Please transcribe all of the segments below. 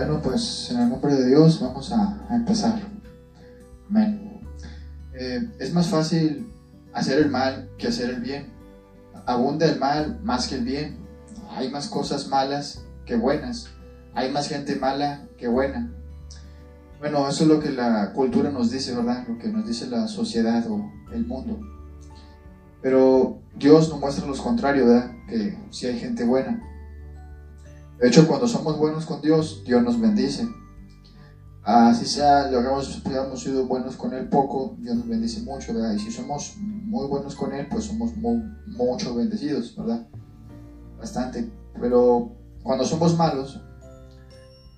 Bueno, pues en el nombre de Dios vamos a, empezar. Amén. Eh, es más fácil hacer el mal que hacer el bien. Abunda el mal más que el bien. Hay más cosas malas que buenas. Hay más gente mala que buena. Bueno, eso es lo que la cultura nos dice, ¿verdad? Lo que nos dice la sociedad o el mundo. Pero Dios nos muestra lo contrario, ¿verdad? Que si hay gente buena. De hecho, cuando somos buenos con Dios, Dios nos bendice. Así sea, lo hagamos, hemos sido buenos con Él poco, Dios nos bendice mucho, ¿verdad? Y si somos muy buenos con Él, pues somos mucho bendecidos, ¿verdad? Bastante. Pero cuando somos malos,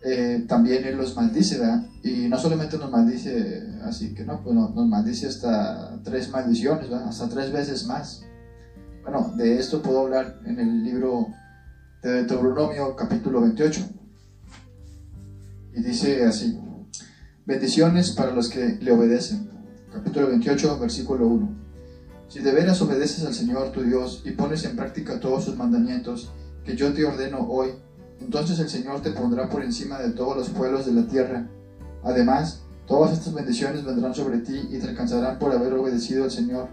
eh, también Él los maldice, ¿verdad? Y no solamente nos maldice así que no, pues nos maldice hasta tres maldiciones, ¿verdad? Hasta tres veces más. Bueno, de esto puedo hablar en el libro de Deuteronomio capítulo 28. Y dice así, bendiciones para los que le obedecen. Capítulo 28, versículo 1. Si de veras obedeces al Señor tu Dios y pones en práctica todos sus mandamientos que yo te ordeno hoy, entonces el Señor te pondrá por encima de todos los pueblos de la tierra. Además, todas estas bendiciones vendrán sobre ti y te alcanzarán por haber obedecido al Señor,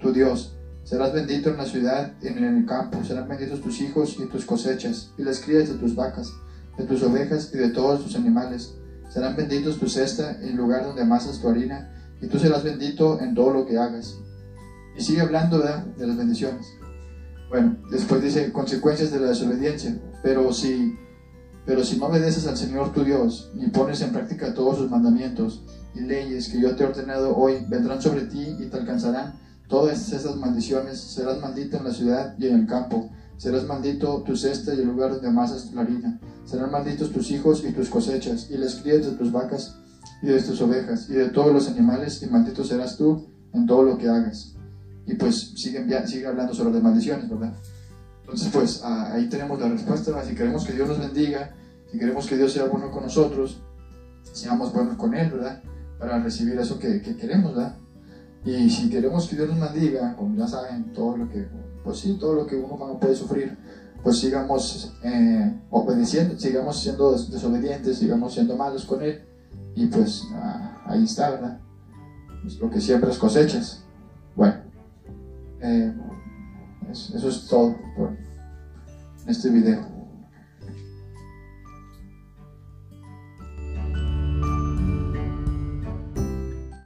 tu Dios. Serás bendito en la ciudad y en el campo, serán benditos tus hijos y tus cosechas, y las crías de tus vacas, de tus ovejas y de todos tus animales. Serán benditos tu cesta y el lugar donde amasas tu harina, y tú serás bendito en todo lo que hagas. Y sigue hablando de las bendiciones. Bueno, después dice consecuencias de la desobediencia. Pero si, pero si no obedeces al Señor tu Dios, ni pones en práctica todos sus mandamientos y leyes que yo te he ordenado hoy, vendrán sobre ti y te alcanzarán todas esas maldiciones. Serás maldito en la ciudad y en el campo. Serás maldito tu cesta y el lugar donde amasas la harina. Serán malditos tus hijos y tus cosechas, y las crías de tus vacas y de tus ovejas, y de todos los animales, y maldito serás tú en todo lo que hagas. Y pues sigue, sigue hablando sobre las maldiciones, ¿verdad? Entonces, pues ahí tenemos la respuesta. Si queremos que Dios nos bendiga, si queremos que Dios sea bueno con nosotros, seamos buenos con Él, ¿verdad? Para recibir eso que, queremos, ¿verdad? Y si queremos que Dios nos bendiga, como ya saben, todo lo que, pues sí, todo lo que uno puede sufrir, pues sigamos eh, obedeciendo, sigamos siendo desobedientes, sigamos siendo malos con Él. Y pues ah, ahí está, ¿verdad? Pues lo que siembras cosechas. Bueno, eh, eso es todo por este video.